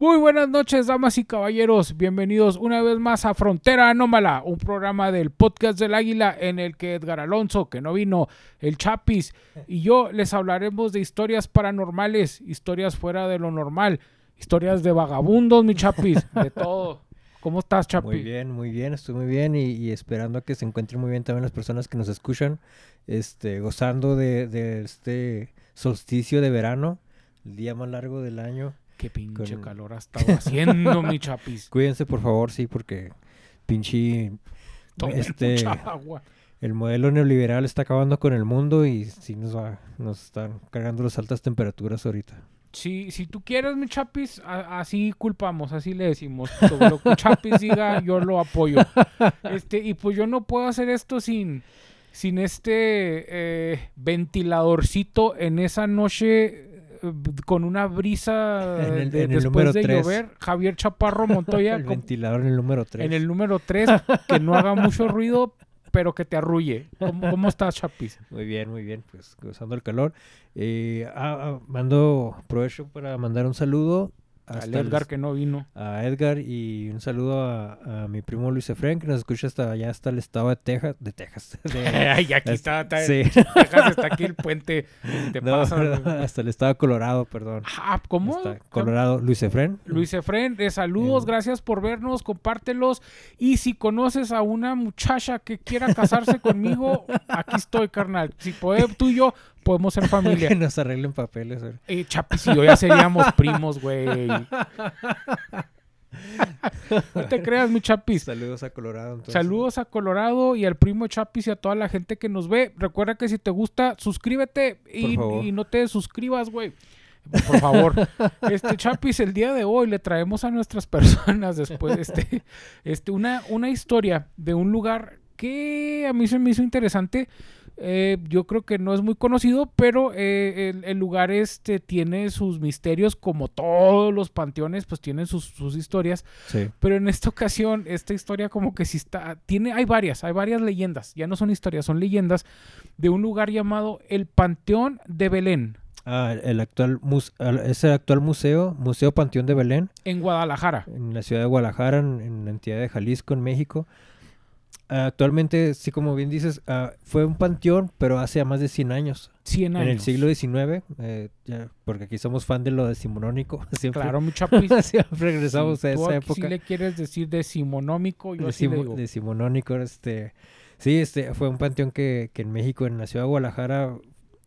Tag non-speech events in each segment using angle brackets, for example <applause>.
Muy buenas noches, damas y caballeros. Bienvenidos una vez más a Frontera Anómala, un programa del podcast del Águila en el que Edgar Alonso, que no vino, el Chapis y yo les hablaremos de historias paranormales, historias fuera de lo normal, historias de vagabundos, mi Chapis, de <laughs> todo. ¿Cómo estás, Chapi? Muy bien, muy bien, estoy muy bien y, y esperando a que se encuentren muy bien también las personas que nos escuchan, este, gozando de, de este solsticio de verano, el día más largo del año. Qué pinche Con- calor ha estado haciendo, mi Chapis. <laughs> Cuídense por favor, sí, porque pinche Tomen este mucha agua. el modelo neoliberal está acabando con el mundo y sí nos va, nos están cargando las altas temperaturas ahorita. Si, si tú quieres, mi Chapis, a- así culpamos, así le decimos. Lo que Chapis diga, yo lo apoyo. <laughs> Este, y pues yo no puedo hacer esto sin, sin este eh, ventiladorcito en esa noche con una brisa En el- de- en el después de tres. llover. Javier Chaparro Montoya <laughs> el con- ventilador en el número 3. en el número 3, que no haga mucho ruido, pero que te arrulle. ¿Cómo, cómo estás, Chapis? Muy bien, muy bien, pues gozando el calor. Eh, ah, ah, mando provecho para mandar un saludo Al el- Edgar que no vino. a Edgar y un saludo a, a mi primo Luis Efren que nos escucha hasta allá, hasta el estado de Texas. De Texas. de- <laughs> Ay, aquí es- está, está, sí. Texas, está aquí el puente. Te <laughs> No, pasa, <laughs> perdón, hasta el estado de Colorado, perdón. Ah, ¿Cómo? Está Colorado, Luis Efren. Luis Efren, eh, saludos, gracias por vernos, compártelos. Y si conoces a una muchacha que quiera casarse conmigo, aquí estoy, carnal. Si puede, tú y yo podemos ser <laughs> que familia. nos arreglen papeles. güey. Eh, Chapis y yo ya seríamos <laughs> primos, güey. no te creas, mi Chapis. Saludos a Colorado. entonces. Saludos a Colorado y al primo Chapis y a toda la gente que nos ve. Recuerda que si te gusta, suscríbete y, favor. y no te suscribas, güey. Por favor. <laughs> Este Chapis, el día de hoy le traemos a nuestras personas después este, este, una, una historia de un lugar que a mí se me hizo interesante. Eh, yo creo que no es muy conocido, pero eh, el, el lugar este tiene sus misterios, como todos los panteones, pues tienen sus, sus historias. Sí. Pero en esta ocasión, esta historia como que sí está, tiene, hay varias, hay varias leyendas, ya no son historias, son leyendas de un lugar llamado el Panteón de Belén, Ah, el actual es el actual museo, Museo Panteón de Belén, en Guadalajara. en la ciudad de Guadalajara, en, en la entidad de Jalisco, en México. Ah, actualmente, sí, como bien dices, ah, fue un panteón, pero hace más de 100 años. 100 años. En el siglo XIX, eh, ya, porque aquí somos fan de lo decimonónico. <laughs> Siempre, Claro, mi chapis. <laughs> siempre regresamos Si a esa época. le quieres decir decimonómico, yo así le Decimo- digo. decimonónico, este... Sí, este fue un panteón que, que en México, en la ciudad de Guadalajara,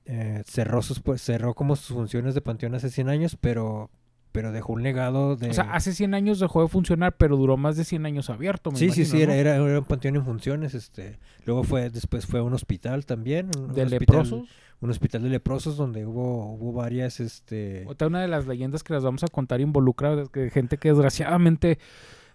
eh, cerró, sus, pu- cerró como sus funciones de panteón hace 100 años, pero, pero dejó un legado de... O sea, hace 100 años dejó de funcionar, pero duró más de 100 años abierto, me Sí, sí, sí, ¿no? era, era, era un panteón en funciones, este... Luego fue, después fue un hospital también. Un, ¿De un hospital- leprosos? Un hospital de leprosos donde hubo, hubo varias, este... Otra una de las leyendas que las vamos a contar involucra de gente que desgraciadamente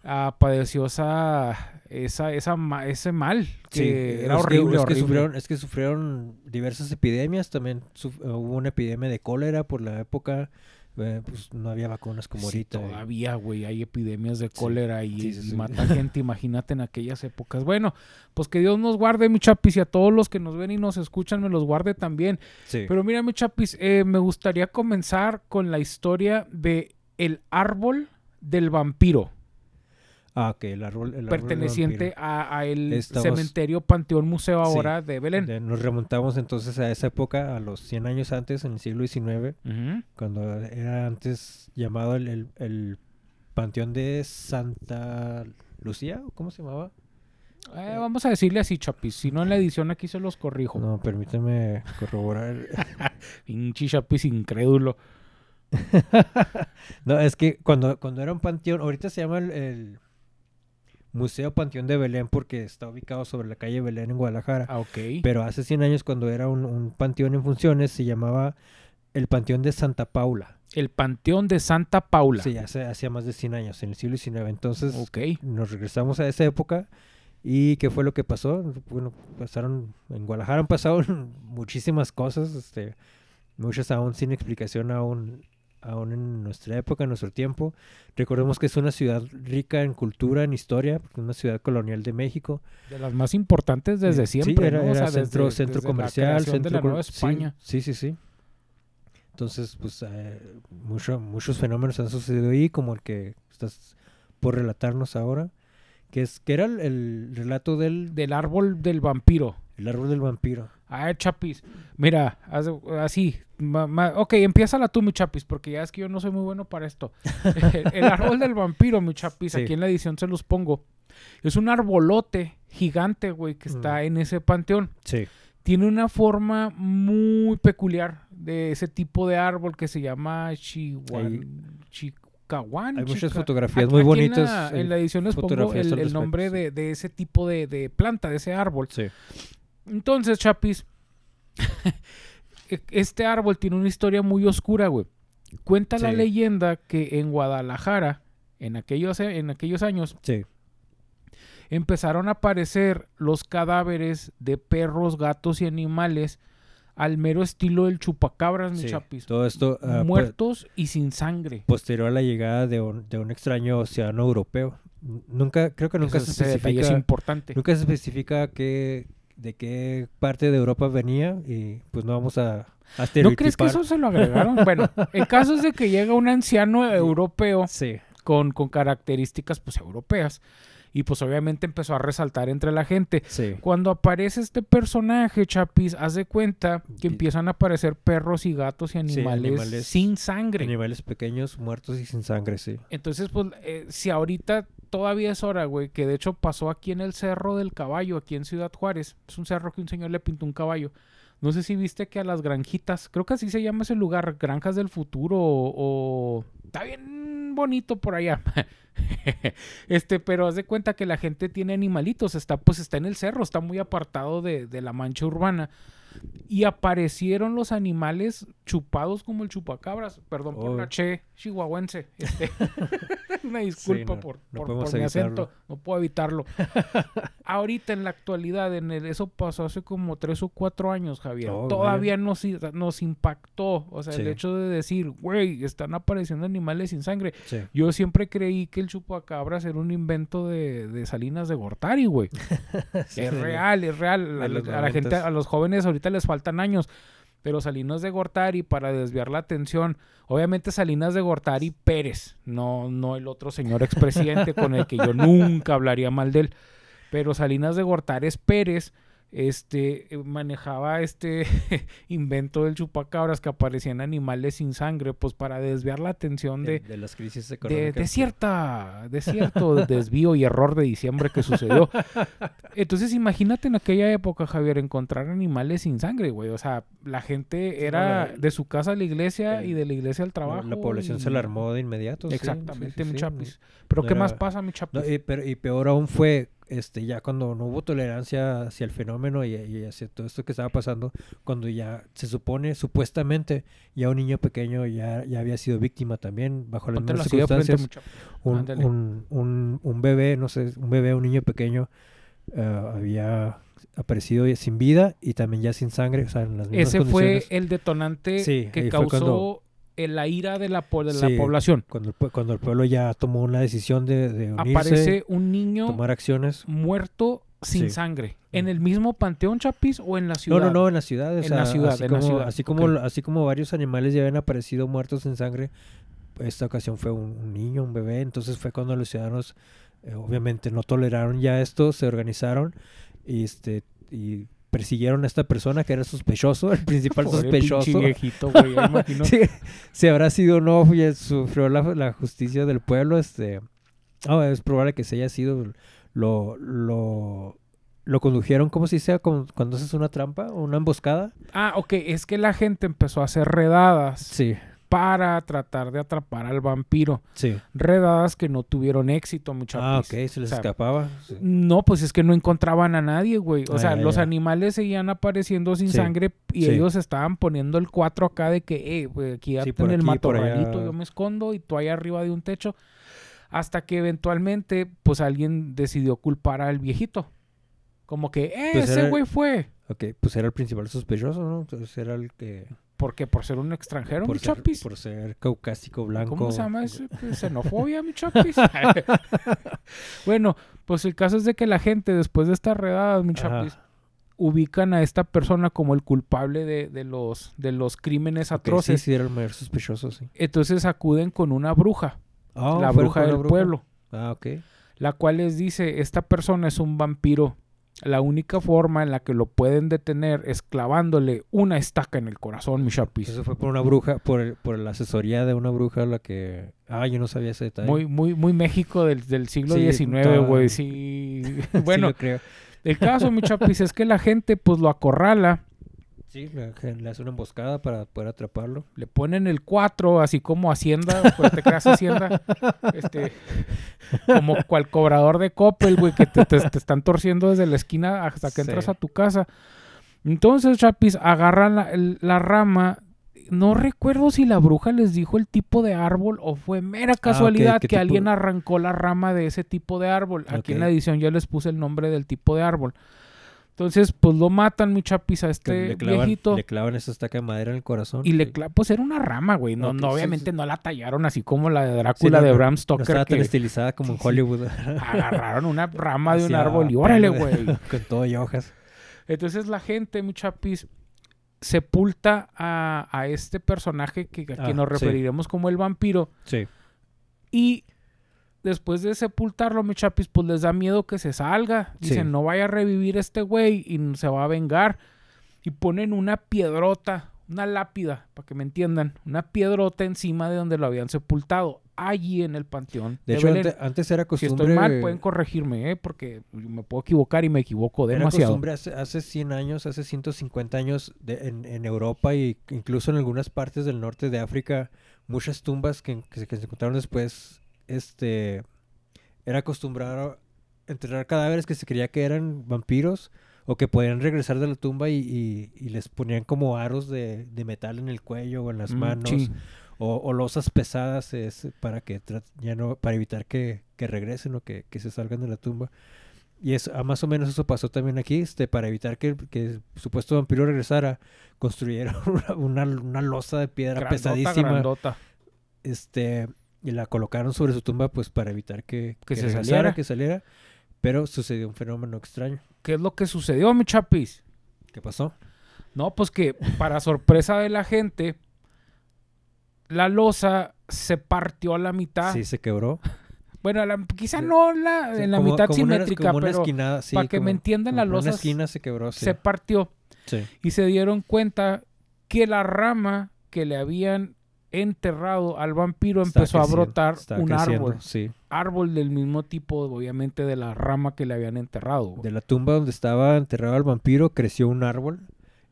ah, padeció esa, esa, esa ese mal. Que Sí, era es que- horrible, es que, sufrieron, es que sufrieron diversas epidemias, también suf- hubo una epidemia de cólera por la época, eh, pues no había vacunas como Sí, ahorita. todavía, güey, hay epidemias de cólera y, sí, sí, y sí. mata <laughs> gente, imagínate en aquellas épocas. Bueno, pues que Dios nos guarde, mi chapis, y a todos los que nos ven y nos escuchan, me los guarde también. Sí. Pero mira, mi chapis, eh, me gustaría comenzar con la historia de el árbol del vampiro, ah, ok, el árbol, el árbol del perteneciente a, a el Estamos- cementerio Panteón Museo Sí, ahora de Belén. Nos remontamos entonces a esa época, a los 100 años antes, en el siglo XIX, cuando era antes llamado el, el- el Panteón de Santa Lucía, ¿o ¿cómo se llamaba? Eh, vamos a decirle así, chapis. Si no en la edición aquí se los corrijo. No, permíteme corroborar. <laughs> Pinche chapis incrédulo. <laughs> no, es que cuando, cuando era un panteón, ahorita se llama el, el Museo Panteón de Belén porque está ubicado sobre la calle Belén en Guadalajara. Ah, ok. Pero hace 100 años cuando era un, un panteón en funciones se llamaba el Panteón de Santa Paula. El Panteón de Santa Paula. Sí, hace, hacía más de 100 años, en el siglo XIX. Entonces Ok. nos regresamos a esa época. ¿Y qué fue lo que pasó? Bueno, pasaron, en Guadalajara han pasado <laughs> muchísimas cosas, este, muchas aún sin explicación aún, aún en nuestra época, en nuestro tiempo. Recordemos que es una ciudad rica en cultura, en historia, porque es una ciudad colonial de México. De las más importantes desde siempre. Sí, era, ¿no? O era sea, centro, desde- centro desde comercial, centro de la Nueva sí, España. Sí, sí, sí. Entonces, pues eh, mucho- muchos fenómenos han sucedido ahí, como el que estás por relatarnos ahora, que es que era el, el relato del, Del árbol del vampiro. el árbol del vampiro. A ver, Chapis. Mira, haz- así. ma- ma- ok, empieza tú, mi Chapis, porque ya es que yo no soy muy bueno para esto. <laughs> <laughs> el árbol del vampiro, mi Chapis, Sí. aquí en la edición se los pongo. Es un arbolote gigante, güey, que está Mm. en ese panteón. Sí. Tiene una forma muy peculiar de ese tipo de árbol que se llama chihuan, chicahuan. Hay muchas fotografías Aquí- muy aquí en bonitas, la- En la, edición les pongo el, nombre de ese tipo de, de planta, de ese árbol. Sí. Entonces, Chapis, e- este árbol tiene una historia muy oscura, güey. Cuenta la leyenda que en Guadalajara, en aquellos, en aquellos años, Sí. empezaron a aparecer los cadáveres de perros, gatos y animales al mero estilo del chupacabras, mi. Chapis. Todo esto ah, pues, Muertos y sin sangre. posterior a la llegada de un, de un extraño ciudadano europeo. Nunca, creo que nunca se detalle es especifica, importante. nunca se especifica qué, de qué parte de Europa venía y pues no vamos a, a ¿No crees que eso se lo agregaron? bueno, el caso es de que llega un anciano <laughs> europeo Sí, con, con características pues europeas y pues obviamente empezó a resaltar entre la gente. sí. Cuando aparece este personaje, Chapis, haz de cuenta que empiezan a aparecer perros y gatos y animales, animales- sin sangre. Animales pequeños, muertos y sin sangre, sí. Entonces, pues, eh, si ahorita todavía es hora, güey, que de hecho pasó aquí en el Cerro del Caballo, aquí en Ciudad Juárez. Es un cerro que un señor le pintó un caballo. No sé si viste que a las granjitas, creo que así se llama ese lugar, Granjas del Futuro o... o- Está bien bonito por allá. <laughs> este, pero haz de cuenta que la gente tiene animalitos, está pues está en el cerro, está muy apartado de, de la mancha urbana. Y aparecieron los animales chupados como el chupacabras. Perdón por Oh. la che chihuahuense. Este. <laughs> <laughs> Una disculpa no, por, no por- por mi acento. No puedo evitarlo. Ahorita en la actualidad, en el, eso pasó hace como tres o cuatro años, Javier. Oh, Todavía nos, nos impactó. O sea, el Sí. hecho de decir, güey, están apareciendo animales sin sangre. Sí. Yo siempre creí que el chupacabras era un invento de, de Salinas de Gortari, güey. <laughs> Sí, es real, es real. A, la gente, a los jóvenes ahorita les faltan años. Pero Salinas de Gortari, para desviar la atención, obviamente Salinas de Gortari Pérez, no, no el otro señor expresidente con el que yo <laughs> nunca hablaría mal de él. Pero Salinas de Gortari es Pérez, este, eh, manejaba este <laughs> invento del chupacabras que aparecían animales sin sangre, pues para desviar la atención de, de, de las crisis económicas. de cierta, de cierto desvío y error de diciembre que sucedió. <laughs> Entonces, imagínate en aquella época, Javier, encontrar animales sin sangre, güey. O sea, la gente era de su casa a la iglesia y de la iglesia al trabajo. La población se y- la armó de inmediato. Exactamente, sí, sí, mi chapis. Pero no ¿qué más pasa, mi chapis? No, y, pero, y peor aún fue este ya cuando no hubo tolerancia hacia el fenómeno y, y hacia todo esto que estaba pasando, cuando ya se supone, supuestamente, ya un niño pequeño ya, ya había sido víctima también, bajo las mismas circunstancias. un, un, un, un bebé, no sé, un bebé, un niño pequeño, eh, había aparecido sin vida y también ya sin sangre, o sea, en las mismas Ese fue el detonante Sí, que causó el- la ira de la, de la Sí, población. Cuando el, cuando el pueblo ya tomó una decisión de, de unirse, Aparece un niño tomar acciones. muerto sin Sí. sangre. ¿En el mismo panteón, Chapis, o en la ciudad? No, no, no, en la ciudad. En sea, la ciudad, así en la como, ciudad, Así como, así como varios animales ya habían aparecido muertos en sangre, esta ocasión fue un, un niño, un bebé. Entonces fue cuando los ciudadanos, eh, obviamente, no toleraron ya esto, se organizaron y, este, y persiguieron a esta persona que era sospechoso, el principal <laughs> Pobre sospechoso. viejito, güey. ya <laughs> imagino. Sí, si habrá sido o no, sufrió la, la justicia del pueblo, este... no, es probable que se haya sido lo, lo, lo condujeron, ¿cómo se dice? Cuando haces una trampa o una emboscada. Ah, ok. Es que la gente empezó a hacer redadas Sí, para tratar de atrapar al vampiro. sí. Redadas que no tuvieron éxito, muchachos. Ah, ok, se les O sea, escapaba. sí. No, pues es que no encontraban a nadie, güey. O Ah, sea, los animales seguían apareciendo sin Sí, sangre y ellos estaban poniendo el 4 acá de que, eh, güey, aquí ya en el matorralito yo me escondo y tú ahí arriba de un techo. Hasta que eventualmente, pues alguien decidió culpar al viejito. Como que, eh, Pues ese güey fue. Ok, pues era el principal sospechoso, ¿no? Entonces era el que... ¿Por qué? ¿Por ser un extranjero, Por mi ser, chapis? por ser caucásico, blanco. ¿Cómo se llama eso? Pues, Xenofobia, mi chapis. <laughs> <laughs> bueno, pues el caso es de que la gente, después de estas redadas, mi Ajá. chapis, ubican a esta persona como el culpable de, de los, de los crímenes atroces. Sí, sí, era el mayor sospechoso, sí. Entonces acuden con una bruja, Ah, la bruja del pueblo, Ah, ok. la cual les dice, esta persona es un vampiro. La única forma en la que lo pueden detener es clavándole una estaca en el corazón, mi chapis. Eso fue por una bruja, por, el- por la asesoría de una bruja la que... Ah, yo no sabía ese detalle. Muy, muy, muy México del, del siglo Sí, XIX, güey. Sí. <laughs> Bueno, creo. el caso, mi chapis, es que la gente pues lo acorrala, Sí, le, le hace una emboscada para poder atraparlo. le ponen el 4, así como Hacienda, pues te creas Hacienda, <laughs> este, como cual cobrador de Coppel, güey, que te, te- te están torciendo desde la esquina hasta que entras a tu casa. Entonces, chapis, agarran la, el- la rama. No recuerdo si la bruja les dijo el tipo de árbol o fue mera casualidad Ah, ¿qué que tipo? alguien arrancó la rama de ese tipo de árbol. Aquí en la edición ya les puse el nombre del tipo de árbol. Entonces, pues lo matan, mi chapis, a este le, clavan, viejito. le clavan esa estaca de madera en el corazón. Y le Sí. cla- pues era una rama, güey. No, no, obviamente sí. no la tallaron así como la de Drácula no, de no- Bram No Stoker. estaba tan estilizada como en. Hollywood. <laughs> agarraron una rama de un árbol y pelo órale, güey. <laughs> Con todo y hojas. Entonces la gente, mi chapis, sepulta a, a este personaje que a Ah, quien nos sí. referiremos como el vampiro. Sí. Y después de sepultarlo, mi chapis, pues les da miedo que se salga. Sí. Dicen, no vaya a revivir este güey y se va a vengar. Y ponen una piedrota, una lápida, para que me entiendan, una piedrota encima de donde lo habían sepultado, allí en el panteón. De de hecho, Belén. ante- antes era si costumbre... estoy mal, pueden corregirme, ¿eh? porque me puedo equivocar y me equivoco Era demasiado. costumbre hace, hace 100 años, hace 150 años de- en, en Europa y incluso en algunas partes del norte de África, muchas tumbas que, que se, que se encontraron después, este, era acostumbrado enterrar cadáveres que se creía que eran vampiros o que podían regresar de la tumba y, y- y les ponían como aros de, de metal en el cuello o en las Mm, manos sí. o, o losas pesadas es para que ya no para evitar que, que regresen o que, que se salgan de la tumba y es ah, más o menos eso pasó también aquí este para evitar que, que el supuesto vampiro regresara construyeron una, <laughs> una, una losa de piedra Grandota, pesadísima grandota. este y la colocaron sobre su tumba pues para evitar que, Que se regresara, saliera. que saliera pero sucedió un fenómeno extraño ¿Qué es lo que sucedió, mi chapis? ¿qué pasó? No, pues que para sorpresa de la gente, la losa se partió a la mitad. sí se quebró <laughs> Bueno, la- quizá Sí. no la, en la como- mitad como una- simétrica, como una pero esquinada, sí, para que me entiendan, la losa una esquina se quebró sí. se partió Sí. y se dieron cuenta que la rama que le habían enterrado al vampiro Está empezó a brotar está un creciendo, árbol. sí Árbol del mismo tipo, obviamente, de la rama que le habían enterrado. De la tumba donde estaba enterrado el vampiro creció un árbol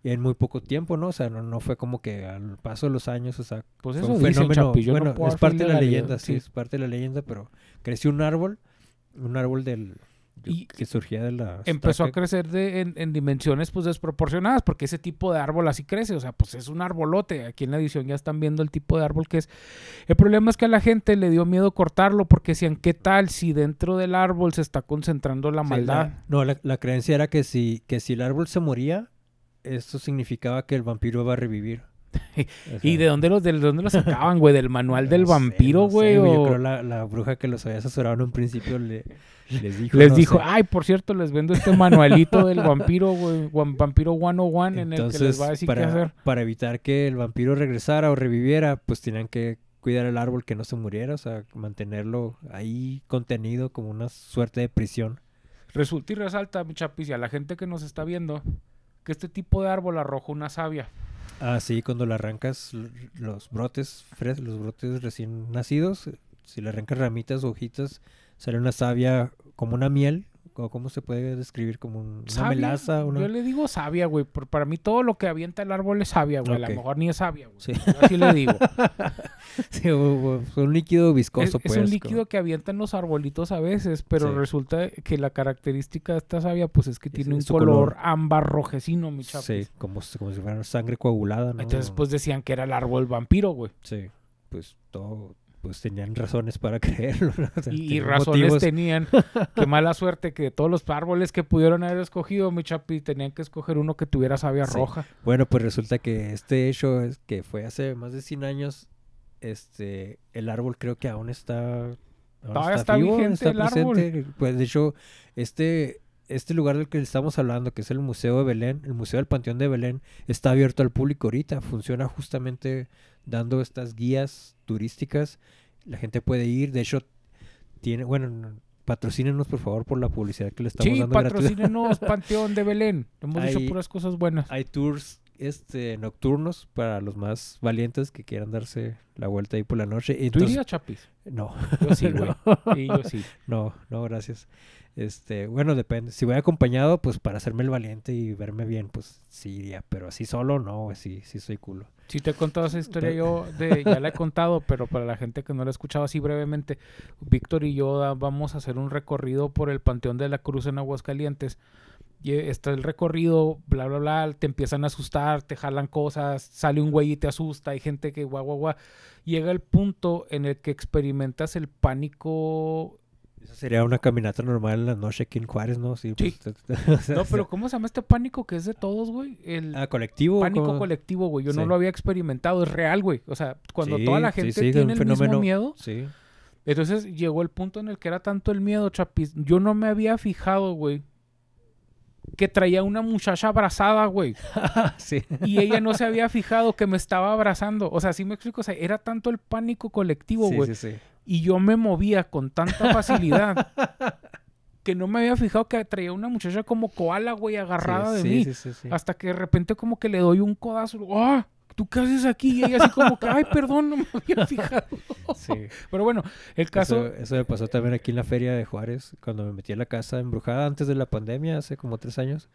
en muy poco tiempo, ¿no? O sea, no, no fue como que al paso de los años, o sea, Pues fue un dicen, fenómeno. Chapi, yo no bueno, puedo es parte de la leyenda, sí, es parte de la leyenda, pero creció un árbol, un árbol del Y que surgía de la empezó a crecer de, en, en dimensiones pues desproporcionadas, porque ese tipo de árbol así crece, o sea, pues es un arbolote. Aquí en la edición ya están viendo el tipo de árbol que es. El problema es que a la gente le dio miedo cortarlo, porque decían, ¿qué tal si dentro del árbol se está concentrando la Sí, maldad? la- no, la, la creencia era que si, que si el árbol se moría, eso significaba que el vampiro iba a revivir. <laughs> ¿Y de dónde los, de dónde los sacaban, güey? ¿Del manual <laughs> del sé, vampiro, no sé, güey? Yo o- creo la, la bruja que los había asesorado en un principio le, <laughs> les dijo. Les no dijo, sé. ay, por cierto, les vendo este manualito del vampiro, güey, Vampiro 101, en el que Entonces, les va a decir qué para, hacer. para evitar que el vampiro regresara o reviviera, pues tenían que cuidar el árbol que no se muriera, o sea, mantenerlo ahí contenido como una suerte de prisión. Resulta y resalta, mi chapis, y a la gente que nos está viendo, que este tipo de árbol arroja una savia. Ah, sí, cuando le arrancas los brotes, fres- los brotes recién nacidos, si le arrancas ramitas o hojitas, sale una savia como una miel, cómo se puede describir como un- una melaza, una... Yo le digo savia, güey. por- Para mí todo lo que avienta el árbol es savia, güey. A Ok. lo mejor ni es savia, güey. Sí. Yo así le digo. <laughs> Sí, o- un líquido es, viscoso, es pues. un como- líquido que avientan los arbolitos a veces, pero Sí. resulta que la característica de esta savia, pues es que Es- tiene un es color, color. ámbar rojecino, mi chapis. Sí, como, como si fuera sangre coagulada, ¿no? Entonces, pues decían que era el árbol vampiro, güey. Sí, pues todo, pues tenían razones para <laughs> creerlo. ¿no? O sea, Y, razones motivos. tenían. <laughs> Qué mala suerte que de todos los árboles que pudieron haber escogido, mi chapi, tenían que escoger uno que tuviera savia Sí. roja. Bueno, pues resulta que este hecho es que fue hace más de 100 años, este, el árbol creo que aún está, aún Todavía está vigente el árbol. Pues de hecho, este, este lugar del que estamos hablando, que es el Museo de Belén, el Museo del Panteón de Belén, está abierto al público ahorita. Funciona justamente dando estas guías turísticas. La gente puede ir. De hecho, tiene, bueno, patrocínenos por favor por la publicidad que le estamos Sí, dando. gratuita. patrocínenos <laughs> Panteón de Belén. Hemos dicho Hay- puras cosas buenas. Hay tours este, nocturnos para los más valientes que quieran darse la vuelta ahí por la noche. ¿Tú irías, Chapis? No, Yo sí, güey. <laughs> Sí, yo sí. no, no, gracias. Este, bueno, depende. Si voy acompañado, pues para hacerme el valiente y verme bien, pues sí iría. Pero así solo, no, sí, sí soy culo. Sí te he contado esa historia yo, de, ya la he contado, pero para la gente que no la ha escuchado así brevemente, Víctor y yo vamos a hacer un recorrido por el Panteón de la Cruz en Aguascalientes. Y eh, está el recorrido, bla, bla, bla, te empiezan a asustar, te jalan cosas, sale un güey y te asusta, hay gente que guau, guau, guau. Llega el punto en el que experimentas el pánico Eso sería una caminata normal en la noche aquí en Juárez, ¿no? Sí. Sí. pues, <laughs> o sea, No, pero ¿cómo se llama este pánico que es de todos, güey? El Ah, colectivo. pánico ¿cómo? colectivo, güey. Yo no lo había experimentado, es real, güey. O sea, cuando Sí, toda la gente sí, tiene el fenómeno. mismo miedo, Sí. entonces llegó el punto en el que era tanto el miedo, Chapis. Yo no me había fijado, güey, que traía una muchacha abrazada, güey. <laughs> sí. Y ella no se había fijado que me estaba abrazando. O sea, sí me explico. O sea, era tanto el pánico colectivo, Sí, güey. sí, sí. Y yo me movía con tanta facilidad <laughs> que no me había fijado que traía una muchacha como koala, güey, agarrada de sí, mí. Sí, sí, sí. Hasta que de repente como que le doy un codazo. ¡Ah! ¿Tú qué haces aquí? Y ella así como que, ay, perdón, no me había <laughs> fijado. Sí. Pero bueno, el caso... Eso, eso me pasó también aquí en la feria de Juárez, cuando me metí a la casa embrujada antes de la pandemia, hace como tres años.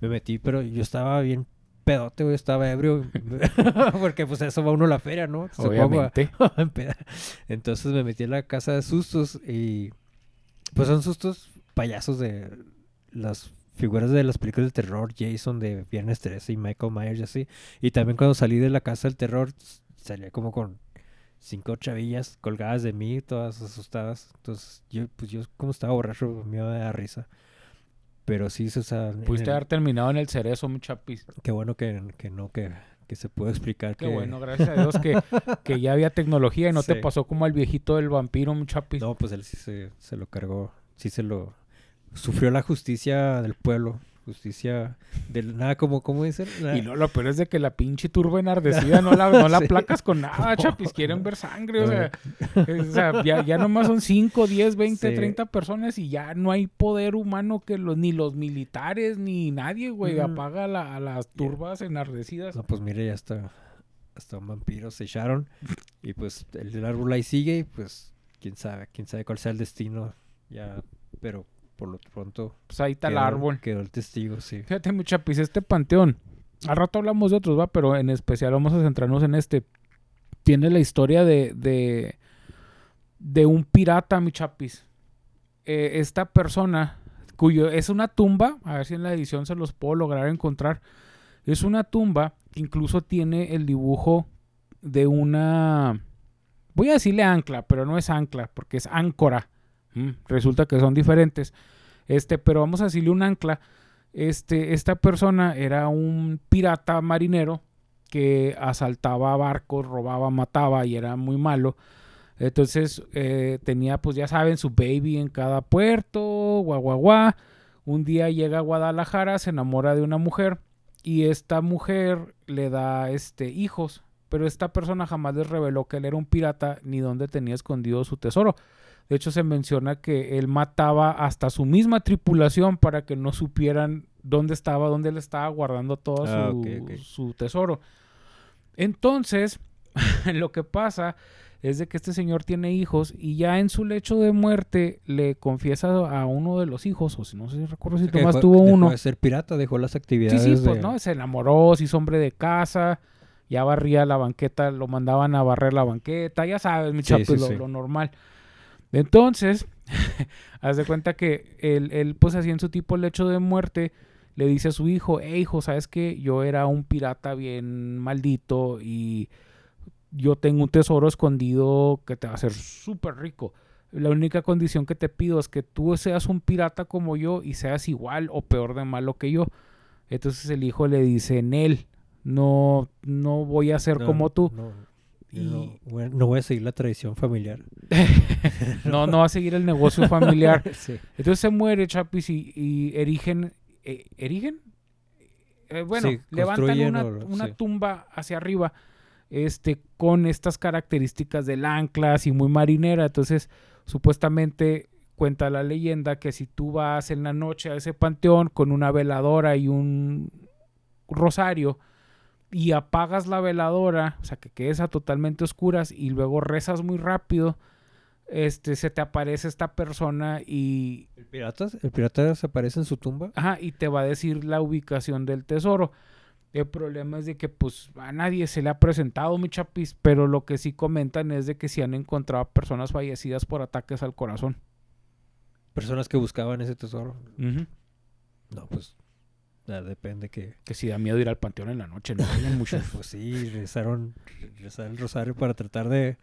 Me metí, pero yo estaba bien pedote, güey, estaba ebrio. <laughs> Porque pues eso va uno a la feria, ¿no? Obviamente. <laughs> Entonces me metí en la casa de sustos y pues son sustos payasos de las figuras de las películas de terror, Jason de Viernes 13 y Michael Myers y así. Y también cuando salí de la casa del terror salía como con cinco chavillas colgadas de mí, todas asustadas. Entonces yo pues yo como estaba borracho me iba a dar risa. Pero sí, o sea, Pudiste el- haber terminado en el cerezo, mi chapis. qué bueno que, que no, que, que se pudo explicar Qué que... bueno, gracias a Dios que, <laughs> que ya había tecnología y no te pasó como al viejito del vampiro, mi chapis. No, pues él sí se, se lo cargó, sí se lo... Sufrió la justicia del pueblo, justicia del... Nada, como, ¿cómo dicen? La- Y no, lo peor es de que la pinche turba <laughs> enardecida no la, no la Sí. placas con nada, <laughs> chapis. Quieren ver sangre, o sea, o sea, ya, ya nomás son 5, 10, 20, Sí. 30 personas y ya no hay poder humano que los, ni los militares ni nadie, güey, Mm. apaga la- a las turbas enardecidas. No, pues mire, ya hasta, hasta un vampiro se echaron <laughs> y pues el, el árbol ahí sigue y pues quién sabe, quién sabe cuál sea el destino ya, pero por lo pronto Pues ahí está el árbol. Quedó el testigo, sí. Fíjate, mi chapis, este panteón. Al rato hablamos de otros, va, pero en especial vamos a centrarnos en este. Tiene la historia de, de, de un pirata, mi chapis. Eh, esta persona, cuyo es una tumba, a ver si en la edición se los puedo lograr encontrar. Es una tumba que incluso tiene el dibujo de una. Voy a decirle ancla, pero no es ancla, porque es áncora. Mm, resulta que son diferentes. Este, pero vamos a decirle un ancla. Este, esta persona era un pirata marinero que asaltaba barcos, robaba, mataba y era muy malo. Entonces eh, tenía, pues ya saben, su baby en cada puerto, guau. Un día llega a Guadalajara, se enamora de una mujer y esta mujer le da este, hijos. Pero esta persona jamás les reveló que él era un pirata ni dónde tenía escondido su tesoro. De hecho, se menciona que él mataba hasta su misma tripulación para que no supieran dónde estaba, dónde él estaba guardando todo Ah, su, su tesoro. Entonces, <laughs> lo que pasa es de que este señor tiene hijos y ya en su lecho de muerte le confiesa a uno de los hijos, o si no sé si recuerdo si dejó- tuvo dejó uno. de ser pirata, dejó las Sí, actividades sí, pues de- no, se enamoró, se hizo hombre de casa, ya barría la banqueta, lo mandaban a barrer la banqueta, ya sabes, mi Sí, chapo, sí, lo, sí. lo normal. Entonces, <laughs> haz de cuenta que él, él, pues así en su tipo lecho de muerte, le dice a su hijo, hey hijo, ¿sabes qué? Yo era un pirata bien maldito y yo tengo un tesoro escondido que te va a hacer súper rico. La única condición que te pido es que tú seas un pirata como yo y seas igual o peor de malo que yo. Entonces el hijo le dice, Nel, no, no voy a ser no, como tú. no. Y No, bueno, no voy a seguir la tradición familiar. <laughs> no, no va a seguir el negocio familiar. <laughs> sí. Entonces se muere Chapis y, y erigen, eh, ¿erigen? Eh, bueno, Sí, levantan una, una sí. tumba hacia arriba, este, con estas características del ancla, así muy marinera. Entonces, supuestamente cuenta la leyenda que si tú vas en la noche a ese panteón con una veladora y un rosario y apagas la veladora, o sea, que quedes a totalmente oscuras y luego rezas muy rápido, este, se te aparece esta persona y ¿El pirata, el pirata desaparece en su tumba? Ajá, y te va a decir la ubicación del tesoro. El problema es de que pues a nadie se le ha presentado mi chapis, pero lo que sí comentan es de que si han encontrado personas fallecidas por ataques al corazón. Personas que buscaban ese tesoro. No, pues depende que... Que si da miedo ir al panteón en la noche, no Tienen mucho. <laughs> Pues sí, rezaron, rezaron el rosario para tratar de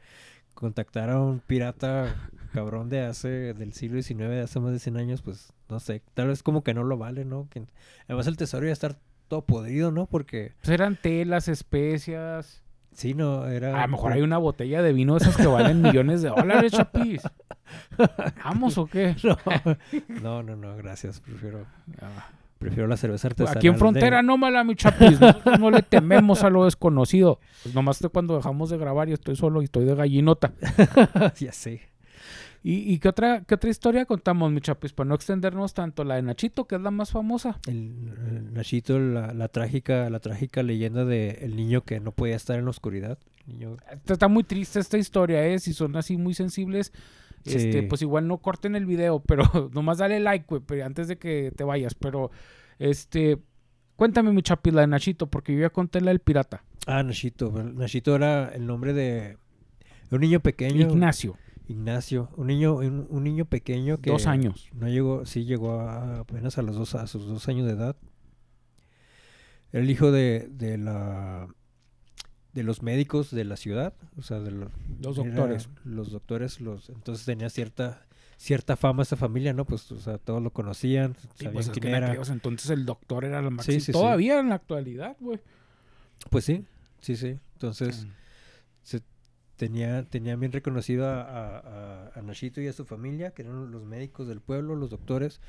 contactar a un pirata cabrón de hace, del siglo XIX, de hace más de 100 años, pues no sé, tal vez como que no lo vale, ¿no? Que, además el tesoro iba a estar todo podrido, ¿no? Porque Pues eran telas, especias. sí, no, era... A lo mejor hay una botella de vino de esas que valen millones de dólares, chapis. <laughs> ¿Vamos o qué? No, <laughs> no, no, gracias, prefiero, Ah. Prefiero la cerveza artesanal. Aquí en de- frontera, no mala, mi chapis. Nosotros no le tememos a lo desconocido. Pues nomás de cuando dejamos de grabar y estoy solo y estoy de gallinota. <laughs> ya sé. ¿Y, y qué, otra, qué otra historia contamos, mi chapis? Para no extendernos tanto. La de Nachito, que es la más famosa. El, el Nachito, la, la trágica, la trágica leyenda de el niño que no podía estar en la oscuridad. Niño, Está muy triste esta historia, ¿eh? Si son así muy sensibles, este, pues igual no corten el video, pero <laughs> nomás dale like, güey, pero antes de que te vayas. Pero, este, cuéntame, mi chapis, la de Nachito, porque yo ya conté la del pirata. Ah, Nachito. Nachito era el nombre de, de un niño pequeño. Ignacio, Ignacio. Un niño, un, un niño pequeño que dos años. no llegó, sí llegó a- apenas a los dos, a sus dos años de edad. Era el hijo de, de la de los médicos de la ciudad, o sea, de los, doctores. los doctores, los, entonces tenía cierta cierta fama esa familia, ¿no? Pues, o sea, todos lo conocían, Sí, sabían pues es que quién aquellos entonces el doctor era la máxima. Sí, sí. Todavía en la actualidad, güey. Pues sí, sí, sí. Entonces, tenía, tenía bien reconocido a- a Nachito y a su familia, que eran los médicos del pueblo, los doctores,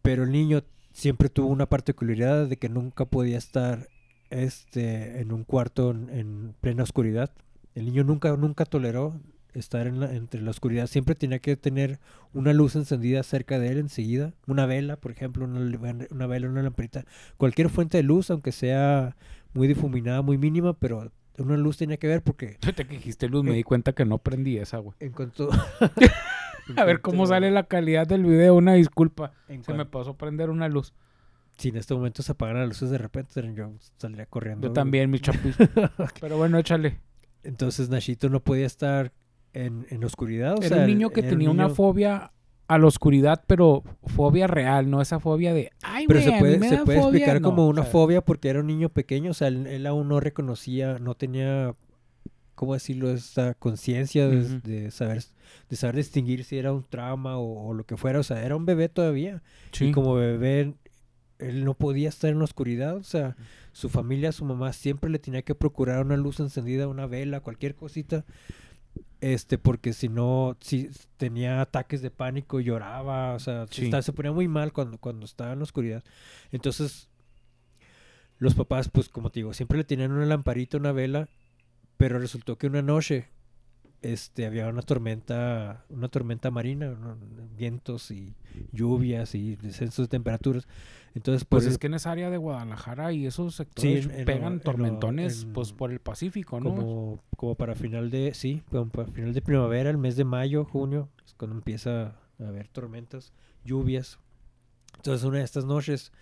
pero el niño siempre tuvo una particularidad de que nunca podía estar este, en un cuarto en, en plena oscuridad. El niño nunca, nunca toleró estar en la- entre la oscuridad, siempre tenía que tener una luz encendida cerca de él enseguida, una vela, por ejemplo, una, vela, una lamparita, cualquier fuente de luz, aunque sea muy difuminada, muy mínima, pero una luz tenía que ver porque <laughs> Ahorita que dijiste luz, me di cuenta que no prendí esa, güey. en cuanto... <laughs> A ver cómo sale la calidad del video, una disculpa. En Se me cuan- pasó prender una luz. Si en este momento se apagan las luces de repente, yo saldría corriendo. Yo también, mi <laughs> chapis. Pero bueno, échale. Entonces Nachito no podía estar en, en oscuridad. O Era sea, un niño que tenía una niño- fobia a la oscuridad, pero fobia real, no esa fobia de, ay, Pero güey, se a mí puede, me se da puede fobia". explicar No, como una fobia porque era un niño pequeño, o sea, él, él aún no reconocía, no tenía, ¿cómo decirlo? Esta conciencia de, saber de saber distinguir si era un trauma o, o lo que fuera, o sea, era un bebé todavía. Sí. Y como bebé, él no podía estar en la oscuridad, o sea, su familia, su mamá siempre le tenía que procurar una luz encendida, una vela, cualquier cosita, este, porque si no, si tenía ataques de pánico, lloraba, o sea, Sí. se ponía muy mal cuando, cuando estaba en la oscuridad. Entonces, los papás, pues como te digo, siempre le tenían una lamparita, una vela, pero resultó que una noche este, había una tormenta, una tormenta marina, ¿no? vientos y lluvias y descensos de temperaturas. Entonces, Pues por es el- que en esa área de Guadalajara y esos sectores en pegan en tormentones, en- pues por el Pacífico, ¿no? como, como para final de, sí, como para final de primavera, el mes de mayo, junio, es cuando empieza a haber tormentas, lluvias. Entonces una de estas noches,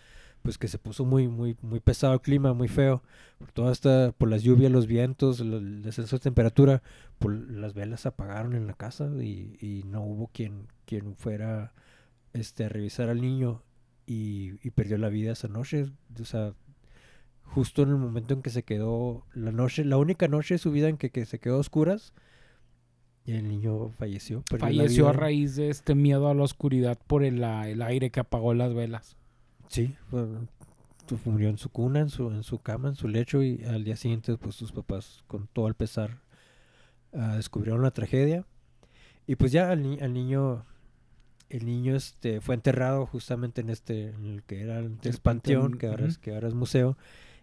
pues que se puso muy, muy, muy pesado el clima, muy feo, por toda esta, por las lluvias, los vientos, el, descenso de temperatura, por las velas se apagaron en la casa y, y no hubo quien, quien fuera este, a revisar al niño y, y perdió la vida esa noche. O sea, justo en el momento en que se quedó la noche, la única noche de su vida en que, que se quedó a oscuras, y el niño falleció. Falleció a raíz de este miedo a la oscuridad por el, el aire que apagó las velas. Sí, murió en su cuna, en su, en su cama, en su lecho, y al día siguiente, pues sus papás, con todo el pesar, ah, descubrieron la tragedia. Y pues ya al, ni- al niño, el niño este, fue enterrado justamente en este, en el que era antes El panteón, panteón, que ahora, es, que ahora es museo.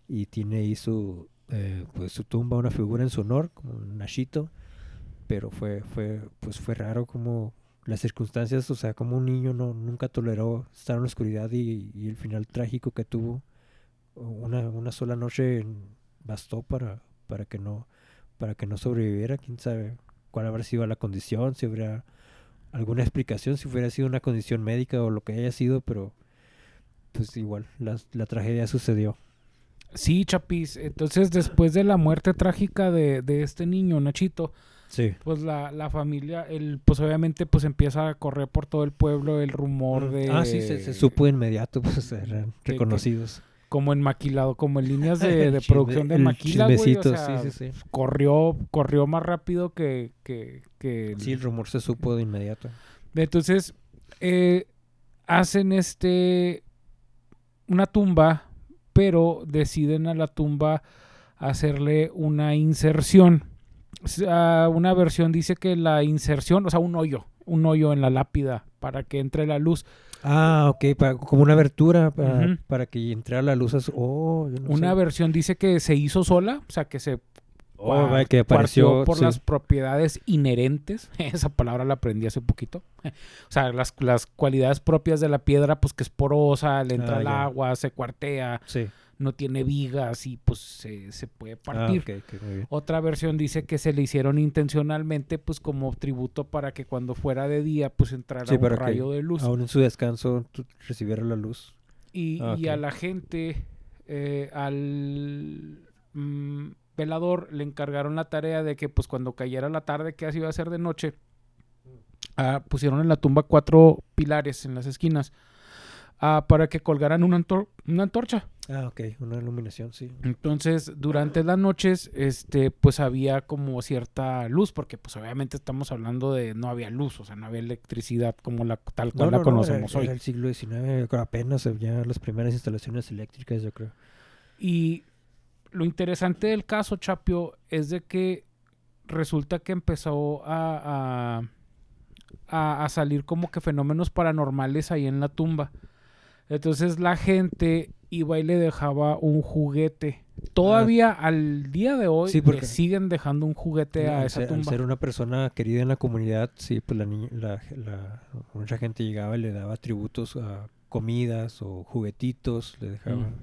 Y tiene ahí su, eh, pues su tumba, una figura en su honor, como un Nashito. Pero fue, fue, pues fue raro como las circunstancias, o sea, como un niño no, nunca toleró estar en la oscuridad y, el final trágico que tuvo una, una sola noche bastó para, para que no para que no sobreviviera quién sabe cuál habrá sido la condición si hubiera alguna explicación si hubiera sido una condición médica o lo que haya sido pero pues igual la, la tragedia sucedió Sí, Chapis. Entonces, después de la muerte trágica de, de este niño, Nachito, sí pues la, la familia, el, pues obviamente, pues empieza a correr por todo el pueblo el rumor de... ah sí se, se supo de inmediato pues eran que- reconocidos Como en maquilado, como en líneas de, <laughs> producción de maquila, güey. O sea, sí sí sí corrió, corrió más rápido que... que, que sí el rumor se supo de inmediato Entonces, eh, hacen este una tumba, pero deciden a la tumba hacerle una inserción. Sea, una versión dice que la inserción, o sea, un hoyo, un hoyo en la lápida para que entre la luz. ah ok para- como una abertura para, para que entrara la luz oh yo no Una sé. versión dice que se hizo sola, o sea, que se Oh, que apareció por sí. las propiedades inherentes. <laughs> Esa palabra la aprendí hace poquito. <laughs> O sea, las, las cualidades propias de la piedra, pues que es porosa, le entra Ah, el agua, se cuartea, sí no tiene vigas y pues se, se puede Ah, partir. muy bien. Otra versión dice que se le hicieron intencionalmente, pues como tributo para que cuando fuera de día, pues entrara Sí, un rayo de luz. Aún en su descanso recibiera la luz. Y, Ah, y a la gente, eh, al mm, velador, le encargaron la tarea de que pues cuando cayera la tarde, que así iba a ser de noche, ah, pusieron en la tumba cuatro pilares en las esquinas ah, para que colgaran una, antor- una antorcha. Ah, ok, una iluminación, sí. Entonces, durante las noches, este, pues había como cierta luz, porque pues obviamente estamos hablando de no había luz, o sea, no había electricidad como la tal cual la conocemos era, hoy. era el siglo XIX, apenas ya las primeras instalaciones eléctricas, yo creo. Y lo interesante del caso, Chapio, es de que resulta que empezó a, a, a- a salir como que fenómenos paranormales ahí en la tumba. Entonces la gente iba y le dejaba un juguete. Todavía al día de hoy Sí, porque- le siguen dejando un juguete a al, esa ser, al tumba. ser una persona querida en la comunidad, sí, pues la, la, la- mucha gente llegaba y le daba tributos a comidas o juguetitos, le dejaba. Mm.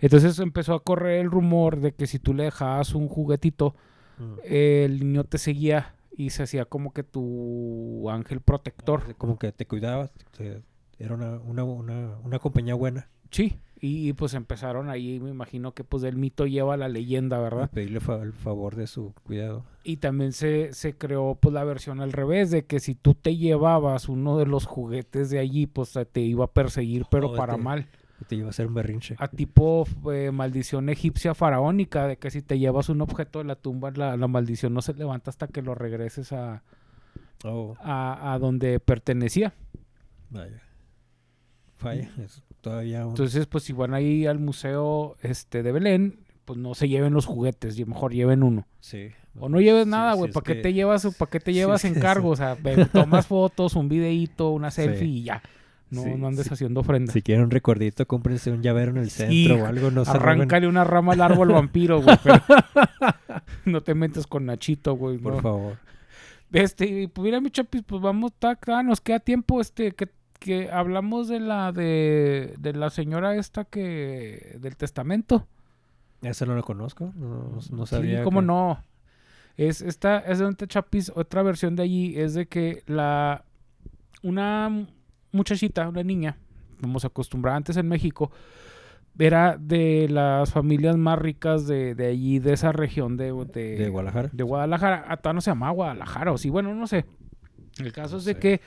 Entonces empezó a correr el rumor de que si tú le dejabas un juguetito, Mm. el niño te seguía y se hacía como que tu ángel protector. Como que te cuidaba, te- era una, una, una, una compañía buena. Sí. Y, y, pues empezaron ahí, me imagino que pues del mito lleva la leyenda, a ¿verdad? pedirle fa- el favor de su cuidado. Y también se, se creó pues la versión al revés, de que si tú te llevabas uno de los juguetes de allí, pues te iba a perseguir, pero para Jódete. mal. Te iba a hacer un berrinche. A tipo eh, maldición egipcia faraónica, de que si te llevas un objeto de la tumba, la, la maldición no se levanta hasta que lo regreses a, Oh, a, a donde pertenecía. vaya. Falla, es todavía un... Entonces, pues si van ahí al museo este de Belén, pues no se lleven los juguetes, y mejor lleven uno. Sí. O no lleves Sí, nada, sí, güey. ¿Para qué que- te llevas, para qué te <laughs> sí, llevas que encargo? O sea, ve, <laughs> tomas fotos, un videíto, una Sí. selfie y ya. No, Sí, no andes sí. haciendo ofrenda. Si quieren un recordito, cómprense un llavero en el centro Sí, o algo. No Arráncale una rama al árbol vampiro, güey. pero <laughs> no te metas con Nachito, güey. por no. favor. Este, y, pues mira, mi chapis, pues vamos, tac, ah, nos queda tiempo, este, que, que hablamos de la, de, de la señora esta que, del testamento. Esa no lo conozco. No, no- no Sí, sabía. cómo que- no. Es esta, es de un chapis, otra versión de allí es de que la una muchachita, una niña, vamos a acostumbrar antes en México, era de las familias más ricas de, de allí, de esa región de, de, De Guadalajara. de Guadalajara. Hasta no se llamaba Guadalajara, o sí, bueno, no sé. El caso No es de sé. que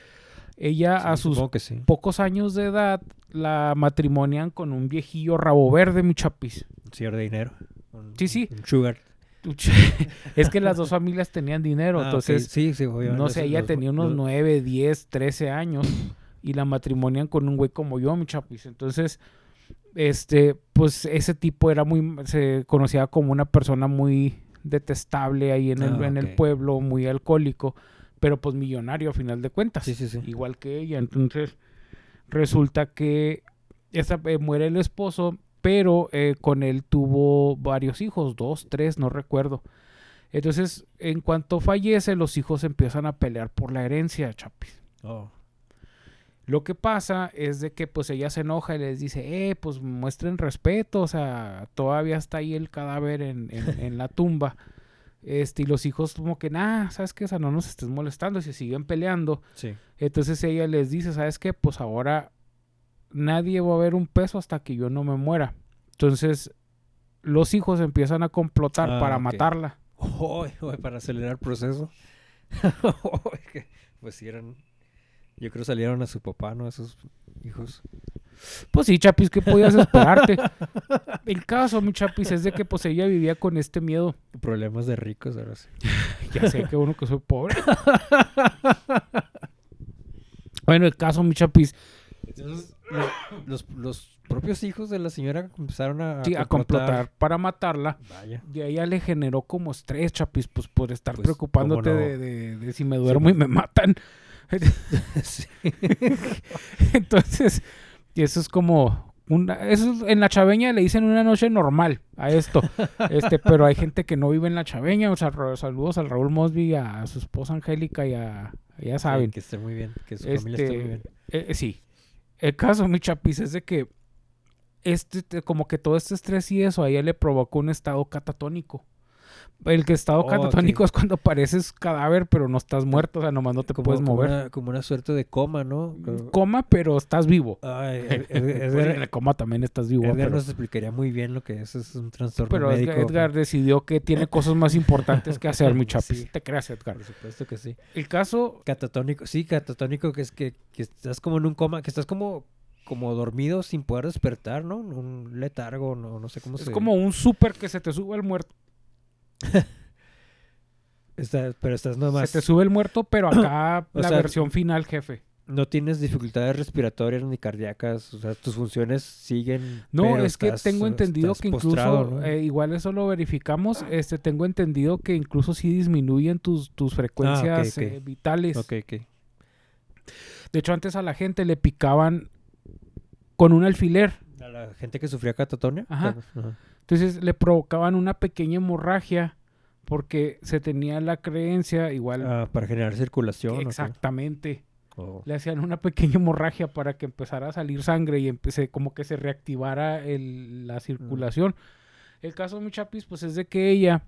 ella Sí, a sus sí. pocos años de edad la matrimonian con un viejillo rabo verde, mi chapis. Un señor de dinero. Un- Sí, sí. Un sugar. <laughs> Es que las dos familias tenían dinero, Ah, entonces, Sí, sí, obviamente. no sé, ella los- tenía unos los- 9, 10, 13 años y la matrimonian con un güey como yo, mi chapis. Entonces, este, pues ese tipo era muy, se conocía como una persona muy detestable ahí en, el, Ah, en el pueblo, muy alcohólico, pero pues millonario a final de cuentas. Sí, sí, sí. Igual que ella. Entonces, resulta que esa, eh, muere el esposo, pero eh, con él tuvo varios hijos, dos, tres, no recuerdo. Entonces, en cuanto fallece, los hijos empiezan a pelear por la herencia, Chapis. Oh. Lo que pasa es de que pues ella se enoja y les dice, eh, pues muestren respeto, o sea, todavía está ahí el cadáver en, en- en la tumba. <laughs> Este, y los hijos como que, nah, ¿sabes qué? O sea, no nos estés molestando y se siguen peleando. Sí. Entonces ella les dice, ¿sabes qué? Pues ahora nadie va a ver un peso hasta que yo no me muera. Entonces los hijos empiezan a complotar Ah, para matarla. Oh, oh, para acelerar el proceso. <laughs> Pues sí eran... Yo creo salieron a su papá, ¿no? Esos hijos. Pues sí, Chapis, ¿qué podías esperarte? El caso, mi Chapis, es de que pues ella vivía con este miedo. Problemas de ricos, ahora sí. <laughs> Ya sé que uno que soy pobre. bueno, el caso, mi Chapis, Entonces, lo- los, los propios hijos de la señora empezaron a, sí, a complotar para matarla. Vaya. Y a ella le generó como estrés, Chapis, pues por estar Pues, preocupándote de, de- de si me duermo y me matan. <laughs> <laughs> Entonces, y eso es como una, eso es- en la chaveña le dicen una noche normal a esto. <laughs> Este, pero hay gente que no vive en la chaveña. O sea, saludos al Raúl Mosby, a, su esposa Angélica y a, ya saben. Que esté muy bien, que su familia esté muy Este, bien. eh, eh, sí. El caso, mi chapis, es de que este, te- como que todo este estrés y eso a ella le provocó un estado catatónico. El que estado Oh, catatónico es cuando pareces cadáver, pero no estás muerto, o sea, nomás no te Como, puedes como mover. Una, como una suerte de coma, ¿no? Coma, pero estás vivo. <laughs> Ay, Ed- Pues en el coma también estás vivo. Edgar pero nos explicaría muy bien lo que es. Es un trastorno pero médico. Edgar, Edgar decidió que tiene cosas más importantes que hacer, <laughs> mi chapis. Sí. Te creas, Edgar. Por supuesto que sí. El caso, Catatónico, sí, catatónico, que es que, que estás como en un coma, que estás como, como dormido sin poder despertar, ¿no? Un letargo, no, no sé cómo es se como un súper que se te sube el muerto. <laughs> Está- pero estás nomás. Se te sube el muerto, pero acá <coughs> la sea, versión final, jefe. No tienes dificultades respiratorias ni cardíacas, o sea, tus funciones siguen. No, es que estás- tengo entendido estás que incluso, postrado, ¿no? eh, igual eso lo verificamos, este, tengo entendido que incluso sí disminuyen tus, tus frecuencias ok. eh, vitales. Ok, ok. De hecho, antes a la gente le picaban con un alfiler. A la gente que sufría catatonia. Ajá. Ajá. Entonces le provocaban una pequeña hemorragia porque se tenía la creencia, igual, Ah, para generar circulación. exactamente. Oh. Le hacían una pequeña hemorragia para que empezara a salir sangre y empecé como que se reactivara el- Mm. la circulación. El caso de mi chapis, pues es de que ella,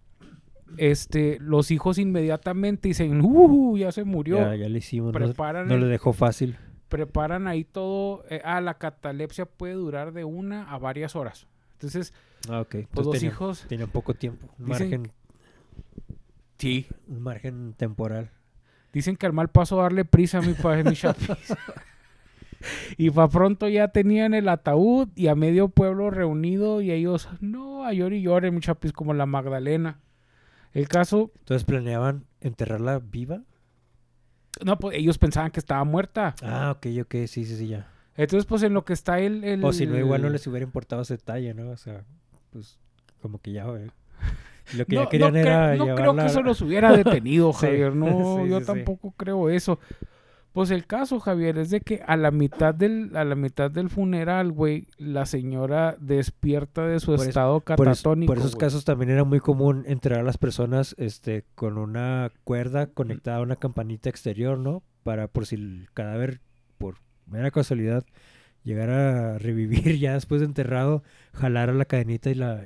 este, los hijos inmediatamente dicen, uh, ya se murió. Ya, ya le hicimos. No, preparan, no el- le dejó fácil. preparan ahí todo. eh, ah, la catalepsia puede durar de una a varias horas. Entonces, Ah, ok. pues Entonces los tenía, hijos, tenía poco tiempo. Un Dicen- margen, sí, un margen temporal. Dicen que al mal paso darle prisa a mi padre, mi <laughs> chapis. y para pronto ya tenían el ataúd y a medio pueblo reunido y ellos, no, a llore y llore, mi chapis, como la Magdalena. El caso, Entonces planeaban enterrarla viva. no, pues ellos pensaban que estaba muerta. Ah, ok, ok, sí, sí, sí, ya. Entonces, pues en lo que está el... el- O si no, igual no les hubiera importado ese detalle, ¿no? O sea, pues como que ya, güey. Lo que no, ya querían no era no creo que eso los <laughs> hubiera detenido, Javier. No, <laughs> sí, yo sí, sí. tampoco creo eso. Pues el caso, Javier, es de que a la mitad del, a la mitad del funeral, güey, la señora despierta de su Por estado es- catatónico. por esos güey. casos también era muy común enterrar a las personas este, con una cuerda conectada a una campanita exterior, ¿no? Para por si el cadáver, mera casualidad, llegara a revivir ya después de enterrado, jalara la cadenita y la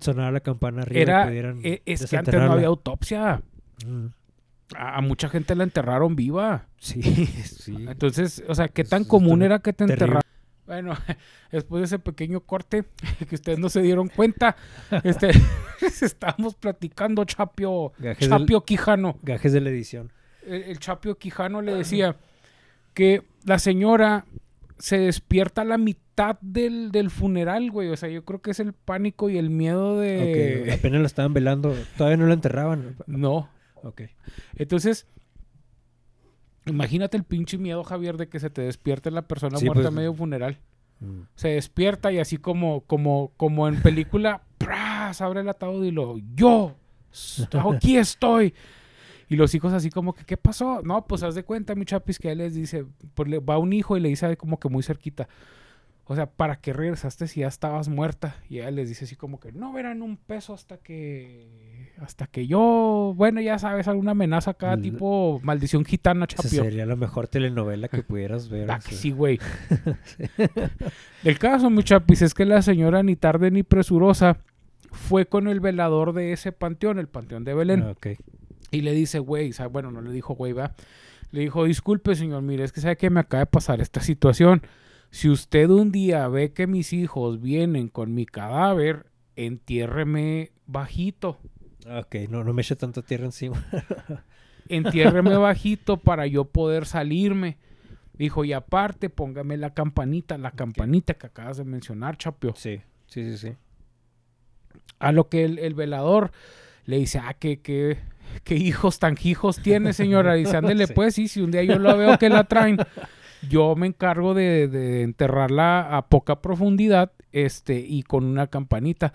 sonara la campana arriba y Era, pudieran eh, es que antes no había autopsia. Mm, A, a mucha gente la enterraron viva. Sí, <laughs> sí. Entonces, o sea, qué tan está común era que te enterraran. Bueno, <laughs> después de ese pequeño corte <laughs> que ustedes no se dieron cuenta, este, estábamos platicando Chapio, Gajes del- Chapio Quijano. Gajes de la edición. el, el Chapio Quijano le decía que la señora se despierta a la mitad del, del funeral, güey. O sea, yo creo que es el pánico y el miedo de... apenas la estaban velando, todavía no la enterraban. No. Ok. Entonces, imagínate el pinche miedo, Javier, de que se te despierte la persona Sí, muerta pues, a medio funeral. Mm. Se despierta y así como, como, como en película, ¡pras! abre el ataúd y lo, yo "S- Aquí estoy. Y los hijos así como que, ¿qué pasó? No, pues haz de cuenta, mi chapis, que él les dice, pues le va un hijo y le dice como que muy cerquita. O sea, ¿para qué regresaste si ya estabas muerta? Y ella les dice así como que no verán un peso hasta que hasta que yo, bueno, ya sabes, alguna amenaza acá, L- tipo maldición gitana, Esa chapio. sería la mejor telenovela que pudieras ver. Ah, que sí, güey. <laughs> El caso, mi chapis, es que la señora ni tarde ni presurosa fue con el velador de ese panteón, el panteón de Belén. Ah. Y le dice, güey, bueno, no le dijo, güey, va. Le dijo, disculpe, señor, mire, es que sabe que me acaba de pasar esta situación. Si usted un día ve que mis hijos vienen con mi cadáver, entiérreme bajito. Ah, Ok, no, no me eche tanta tierra encima. <laughs> Entiérreme bajito para yo poder salirme. Dijo, y aparte, póngame la campanita, la campanita que acabas de mencionar, Chapio. Sí, sí, sí, sí. A lo que el, el velador le dice, ah, que, que, qué hijos tan hijos tiene, señora. Dice, ándele <laughs> Sí. pues, sí, si un día yo lo veo que la traen, yo me encargo de, de enterrarla a poca profundidad, este, y con una campanita.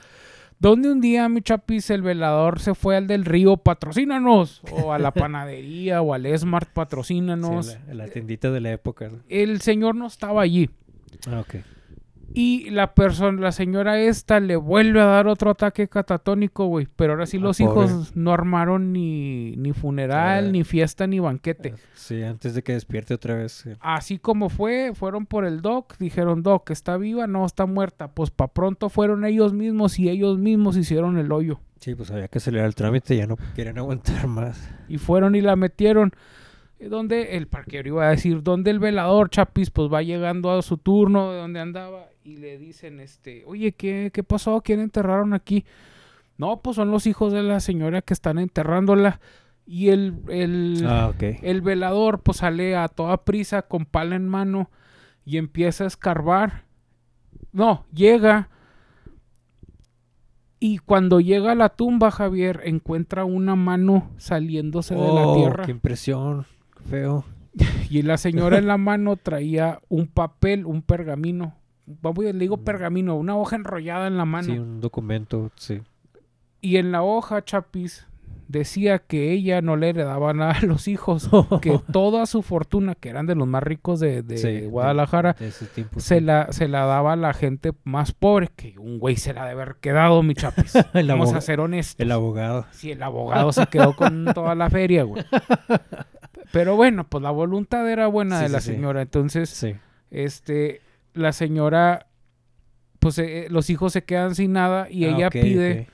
Donde un día, mi chapis, el velador se fue al del río, patrocínanos, o a la panadería, o al Smart, Sí, patrocínanos. la, la tiendita de la época. ¿no? El señor no estaba allí. Ah, ok. Y la persona, la señora esta le vuelve a dar otro ataque catatónico, güey. Pero ahora sí Ah, los pobre. hijos no armaron ni, ni funeral, Ah. ni fiesta, ni banquete. Sí, antes de que despierte otra vez. sí. Así como fue, fueron por el doc, dijeron, doc, ¿está viva? No, está muerta. Pues pa' pronto fueron ellos mismos y ellos mismos hicieron el hoyo. Sí, pues había que acelerar el trámite, ya no quieren aguantar <laughs> más. Y fueron y la metieron. Eh, Donde el parquero iba a decir, donde el velador, Chapis, pues va llegando a su turno de donde andaba y le dicen, este, oye, ¿qué, qué pasó? ¿Quién enterraron aquí? No, pues son los hijos de la señora que están enterrándola. Y el, el, Ah, el velador, pues sale a toda prisa con pala en mano y empieza a escarbar. No, llega. Y cuando llega a la tumba, Javier encuentra una mano saliéndose de la Oh, tierra. qué impresión. Feo. <laughs> Y la señora en la mano traía un papel, un pergamino. Le digo pergamino, una hoja enrollada en la mano. Sí, un documento, sí. Y en la hoja, Chapis, decía que ella no le heredaba nada a los hijos. que <laughs> toda su fortuna, que eran de los más ricos de, de Sí, de- Guadalajara, de ese tiempo, se sí. la, se la daba a la gente más pobre. Que un güey se la ha de haber quedado, mi Chapis. <laughs> El Vamos a ser honestos. El abogado. Sí, el abogado se quedó con toda la feria, güey. <laughs> Pero bueno, pues la voluntad era buena Sí, de la señora. Entonces, este, la señora, pues eh, los hijos se quedan sin nada y Ah, ella pide,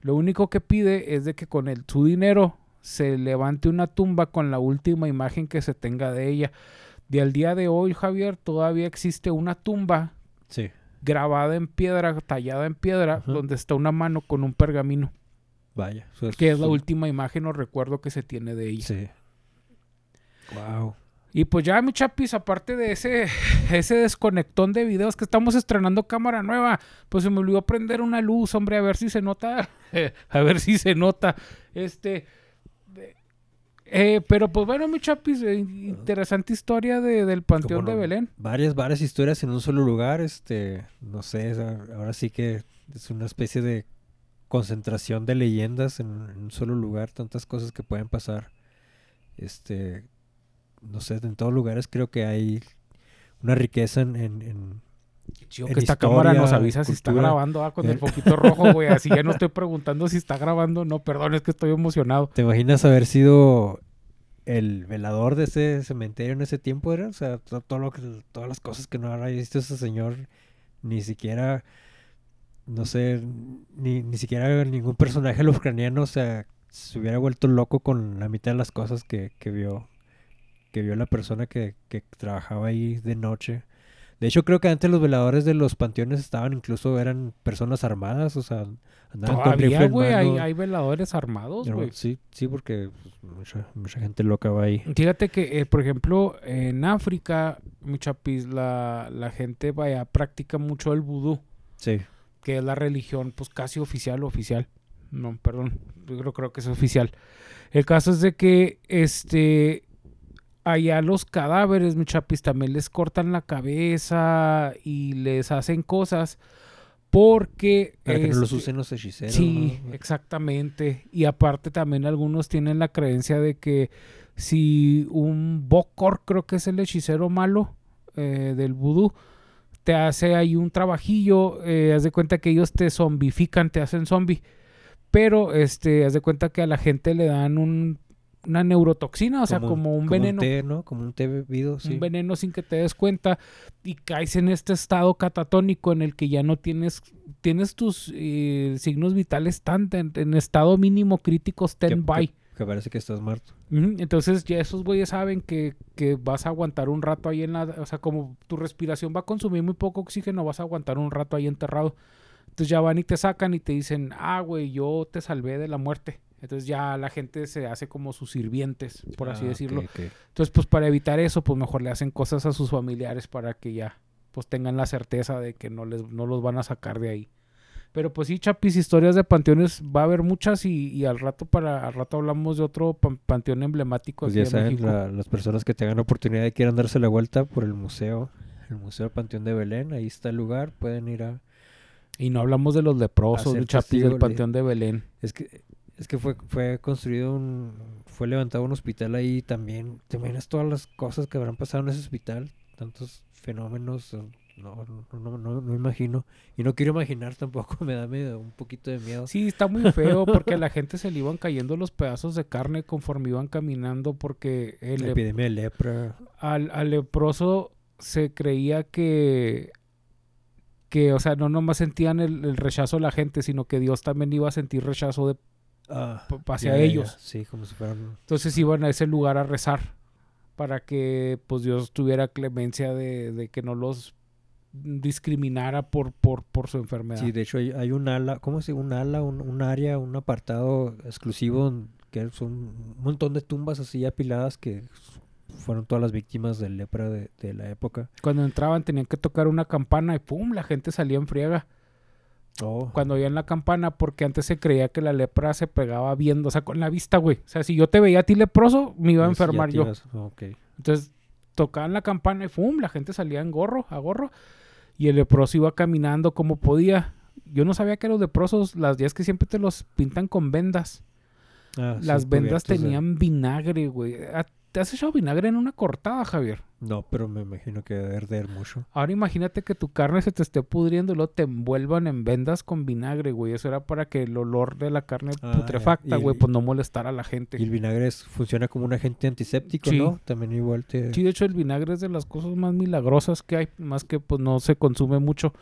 lo único que pide es de que con el, su dinero se levante una tumba con la última imagen que se tenga de ella. De al día de hoy, Javier, todavía existe una tumba Sí. grabada en piedra, tallada en piedra, donde está una mano con un pergamino, Vaya. su- que es la última imagen o recuerdo que se tiene de ella. Sí. Wow. Y pues ya, mi chapis, aparte de ese, <laughs> ese desconectón de videos que estamos estrenando cámara nueva, pues se me olvidó prender una luz, hombre, a ver si se nota. <laughs> a ver si se nota. Este. eh, pero pues bueno, mi chapis, eh, interesante historia de- del Panteón de. Belén. Varias, varias historias en un solo lugar. Este, no sé, ahora sí que es una especie de concentración de leyendas en, en un solo lugar. Tantas cosas que pueden pasar. Este, no sé, en todos lugares creo que hay una riqueza en, en- en- Chido en que esta cámara nos avisa si está grabando ah, con el Eh. foquito rojo, güey. <laughs> Así ya no estoy preguntando si está grabando. No, perdón, es que estoy emocionado. ¿Te imaginas haber sido el velador de ese cementerio en ese tiempo? Era? O sea, to- todo lo que, todas las cosas que no habrá visto ese señor, ni siquiera, no sé, ni, ni siquiera ningún personaje <laughs> lovecraftiano, o sea, se hubiera vuelto loco con la mitad de las cosas que, que vio, que vio la persona que, que trabajaba ahí de noche. De hecho, creo que antes los veladores de los panteones estaban incluso, eran personas armadas, o sea, andaban con rifle Todavía, en güey, hay, hay veladores armados, güey. Sí, sí, porque pues, mucha, mucha gente loca va ahí. Fíjate que, eh, por ejemplo, en África, mi chapis, la, la gente vaya, practica mucho el vudú, Sí. que es la religión, pues casi oficial, oficial. No, perdón, yo creo, creo que es oficial. El caso es de que, este, allá los cadáveres, mi chapis, también les cortan la cabeza y les hacen cosas Porque... Para que no los este, usen los hechiceros. Sí, ¿no? exactamente. Y aparte también algunos tienen la creencia de que si un Bokor, creo que es el hechicero malo eh, del vudú, te hace ahí un trabajillo, eh, haz de cuenta que ellos te zombifican, te hacen zombie. Pero, este, haz de cuenta que a la gente le dan un, una neurotoxina, o sea, como un veneno. té, ¿no? Como un té bebido, sí. Un veneno sin que te des cuenta y caes en este estado catatónico en el que ya no tienes, tienes tus eh, signos vitales tan en, en estado mínimo crítico stand-by. Que parece que estás muerto. Entonces ya esos güeyes saben que, que vas a aguantar un rato ahí en la... O sea, como tu respiración va a consumir muy poco oxígeno, vas a aguantar un rato ahí enterrado. Entonces ya van y te sacan y te dicen, ah, güey, yo te salvé de la muerte. Entonces ya la gente se hace como sus sirvientes, por así Ah, decirlo. Entonces, pues para evitar eso, pues mejor le hacen cosas a sus familiares para que ya, pues tengan la certeza de que no, les, no los van a sacar de ahí. Pero pues sí, Chapis, historias de panteones va a haber muchas y, y al rato para al rato hablamos de otro pan- panteón emblemático Pues aquí ya de saben, México. la- las personas que tengan la oportunidad y quieran darse la vuelta por el museo, el Museo Panteón de Belén, ahí está el lugar, pueden ir a... Y no hablamos de los leprosos, de Chapis del de- panteón de Belén. Es que es que fue fue construido un fue levantado un hospital ahí también. ¿Te imaginas todas las cosas que habrán pasado en ese hospital? Tantos fenómenos, no no no, no, no imagino y no quiero imaginar tampoco, <laughs> me da medio, un poquito de miedo. Sí, está muy feo <laughs> porque a la gente se le iban cayendo los pedazos de carne conforme iban caminando porque el, La epidemia de lepra. al, al leproso se creía que, que, o sea, no nomás sentían el, el rechazo de la gente, sino que Dios también iba a sentir rechazo de, P- hacia ellos. Sí, como si fueran Entonces iban a ese lugar a rezar para que pues Dios tuviera clemencia de, de que no los discriminara por, por, por su enfermedad. Sí, de hecho hay, hay un ala, ¿cómo se dice? Un ala, un, un área, un apartado exclusivo que son un montón de tumbas así apiladas que fueron todas las víctimas de lepra de, de la época. Cuando entraban tenían que tocar una campana y ¡pum! La gente salía en friega. Oh, Cuando oían la campana, porque antes se creía que la lepra se pegaba viendo, o sea, con la vista, güey. O sea, si yo te veía a ti leproso, me iba a pues, enfermar yo. ibas-. Entonces tocaban la campana y ¡fum! La gente salía en gorro, a gorro. Y el leproso iba caminando como podía. Yo no sabía que los leprosos, las días que siempre te los pintan con vendas. Ah, sí, las vendas tenían vinagre, güey. ¿A- ¿Te has echado vinagre en una cortada, Javier? No, pero me imagino que debe arder mucho. Ahora imagínate que tu carne se te esté pudriendo y luego te envuelvan en vendas con vinagre, güey. Eso era para que el olor de la carne Ah, putrefacta, güey, pues no molestara a la gente. Y el vinagre es- funciona como un agente antiséptico, Sí. ¿no? También igual te... Sí, de hecho el vinagre es de las cosas más milagrosas que hay, más que pues no se consume mucho,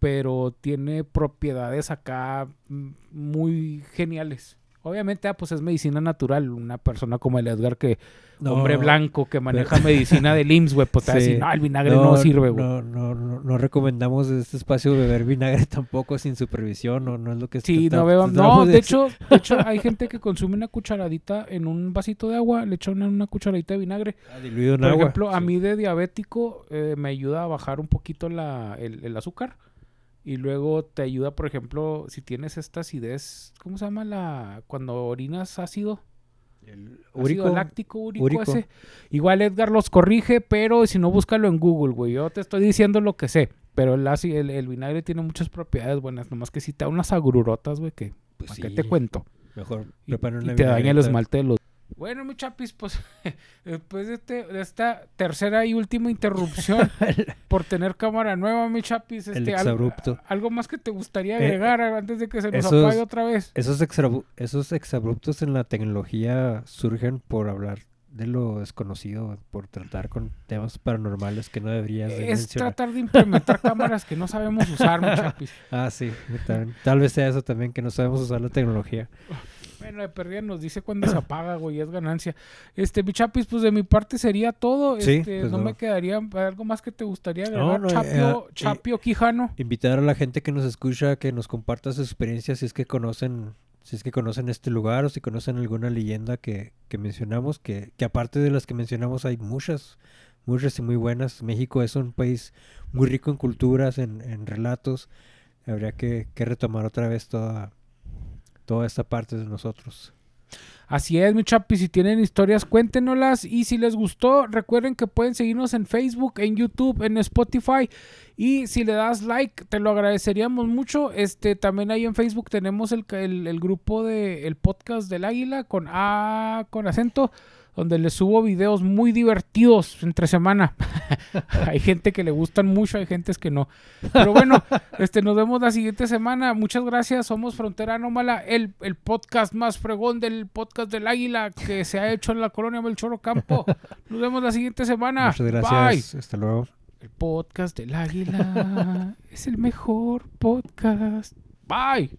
pero tiene propiedades acá mm, muy geniales. Obviamente, ah, pues es medicina natural. Una persona como el Edgar, que No, hombre blanco que maneja <laughs> medicina del IMSS, güey, pues te va a decir, no, el vinagre no, sirve, güey. No, no, no, no recomendamos en este espacio beber vinagre <laughs> tampoco sin supervisión, no, no es lo que Sí, no beban. No, de hecho, de hecho, <laughs> hay gente que consume una cucharadita en un vasito de agua, le echan una cucharadita de vinagre. Ah, diluido en Por agua. ejemplo, a mí de diabético eh, me ayuda a bajar un poquito la, el, el azúcar. Y luego te ayuda, por ejemplo, si tienes esta acidez, ¿cómo se llama la cuando orinas ácido? El Ácido úrico, láctico, úrico, úrico. ese. Igual Edgar los corrige, pero si no, búscalo en Google, güey. Yo te estoy diciendo lo que sé. Pero el, áci- el, el vinagre tiene muchas propiedades buenas. Nomás que si te da unas agrurotas, güey, que pues ¿para qué te cuento? Mejor Y, preparen y una te daña el esmalte de los... Bueno, mi chapis, pues <laughs> después de, este- de esta tercera y última interrupción <laughs> por tener cámara nueva, mi chapis, este, al- exabrupto. algo más que te gustaría Eh, agregar antes de que se nos esos- apague otra vez. Esos, esos exabruptos en la tecnología surgen por hablar de lo desconocido, por tratar con temas paranormales que no deberías de Es mencionar. tratar de implementar <laughs> cámaras que no sabemos usar, mi chapis. Ah, sí, tal, tal vez sea eso también, que no sabemos usar la tecnología. Bueno, de perdida nos dice cuándo se apaga, güey, es ganancia. Este, mi chapis, pues de mi parte sería todo. Sí, Este, pues no, no. me quedaría algo más que te gustaría No, agregar. no, eh, Chapio, eh, Chapio Quijano. Invitar a la gente que nos escucha que nos comparta sus experiencias si es que conocen, si es que conocen este lugar o si conocen alguna leyenda que, que mencionamos, que, que aparte de las que mencionamos hay muchas, muchas y muy buenas. México es un país muy rico en culturas, en, en relatos. Habría que, que retomar otra vez toda, toda esta parte de nosotros. Así es, mi chapi, si tienen historias, cuéntenoslas. Y si les gustó, recuerden que pueden seguirnos en Facebook, en YouTube, en Spotify. Y si le das like, te lo agradeceríamos mucho. Este, también ahí en Facebook tenemos el, el, grupo de el podcast del águila con A con acento donde les subo videos muy divertidos entre semana. <laughs> hay gente que le gustan mucho, hay gente que no. Pero bueno, <laughs> este, nos vemos la siguiente semana. Muchas gracias. Somos Frontera Anómala, el, el podcast más fregón del podcast del Águila que se ha hecho en la colonia Melchoro Campo. Nos vemos la siguiente semana. Muchas gracias. Hasta luego. El podcast del Águila es el mejor podcast. Bye.